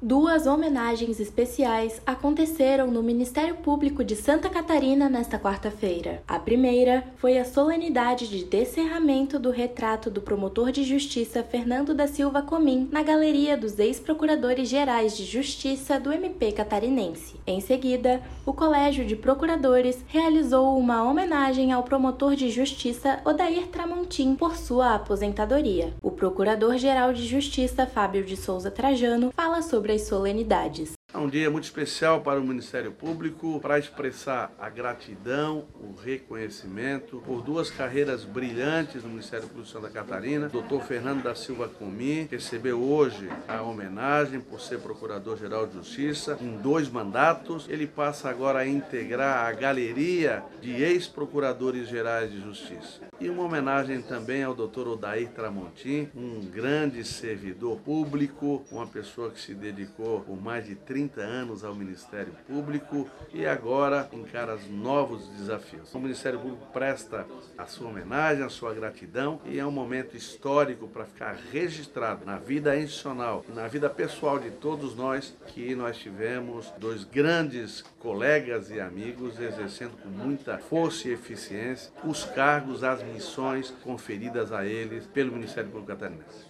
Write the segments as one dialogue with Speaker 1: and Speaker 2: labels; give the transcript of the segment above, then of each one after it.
Speaker 1: Duas homenagens especiais aconteceram no Ministério Público de Santa Catarina nesta quarta-feira. A primeira foi a solenidade de descerramento do retrato do promotor de justiça Fernando da Silva Comim na Galeria dos Ex-Procuradores Gerais de Justiça do MP catarinense. Em seguida, o Colégio de Procuradores realizou uma homenagem ao promotor de justiça Odair Tramontim por sua aposentadoria. O Procurador-Geral de Justiça Fábio de Souza Trajano fala sobre sobre as solenidades.
Speaker 2: É um dia muito especial para o Ministério Público para expressar a gratidão, o reconhecimento por duas carreiras brilhantes no Ministério Público de Santa Catarina. Dr. Fernando da Silva Comi recebeu hoje a homenagem por ser Procurador-Geral de Justiça em dois mandatos. Ele passa agora a integrar a galeria de ex-procuradores gerais de justiça. E uma homenagem também ao Dr. Odair Tramontim, um grande servidor público, uma pessoa que se dedicou por mais de 30 30 anos ao Ministério Público e agora encara novos desafios. O Ministério Público presta a sua homenagem, a sua gratidão e é um momento histórico para ficar registrado na vida institucional, na vida pessoal de todos nós que nós tivemos dois grandes colegas e amigos exercendo com muita força e eficiência os cargos, as missões conferidas a eles pelo Ministério Público Catarinense.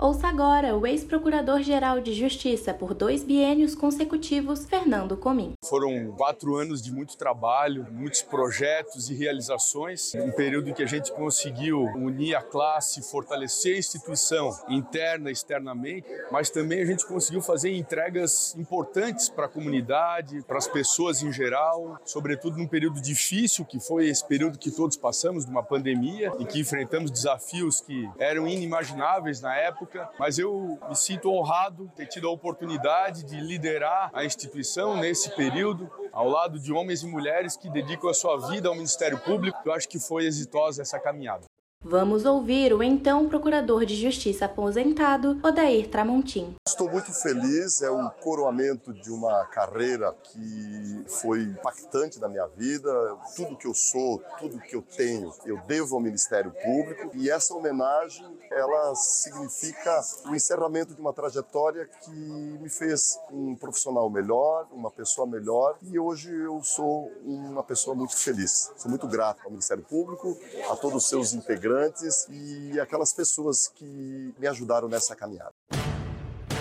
Speaker 1: Ouça agora o ex-procurador-geral de Justiça por dois biênios consecutivos, Fernando Comim.
Speaker 3: Foram quatro anos de muito trabalho, muitos projetos e realizações, um período em que a gente conseguiu unir a classe, fortalecer a instituição interna e externamente, mas também a gente conseguiu fazer entregas importantes para a comunidade, para as pessoas em geral, sobretudo num período difícil que foi esse período que todos passamos, de uma pandemia, e que enfrentamos desafios que eram inimagináveis na época mas eu me sinto honrado ter tido a oportunidade de liderar a instituição nesse período, ao lado de homens e mulheres que dedicam a sua vida ao Ministério Público. Eu acho que foi exitosa essa caminhada.
Speaker 1: Vamos ouvir o então Procurador de Justiça aposentado, Odair Tramontim.
Speaker 4: Estou muito feliz, é um coroamento de uma carreira que foi impactante na minha vida. Tudo que eu sou, tudo que eu tenho, eu devo ao Ministério Público e essa homenagem, ela significa o encerramento de uma trajetória que me fez um profissional melhor, uma pessoa melhor e hoje eu sou uma pessoa muito feliz. Sou muito grato ao Ministério Público, a todos os seus integrantes e aquelas pessoas que me ajudaram nessa caminhada.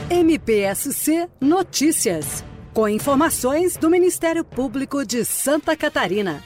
Speaker 5: MPSC Notícias. Com informações do Ministério Público de Santa Catarina.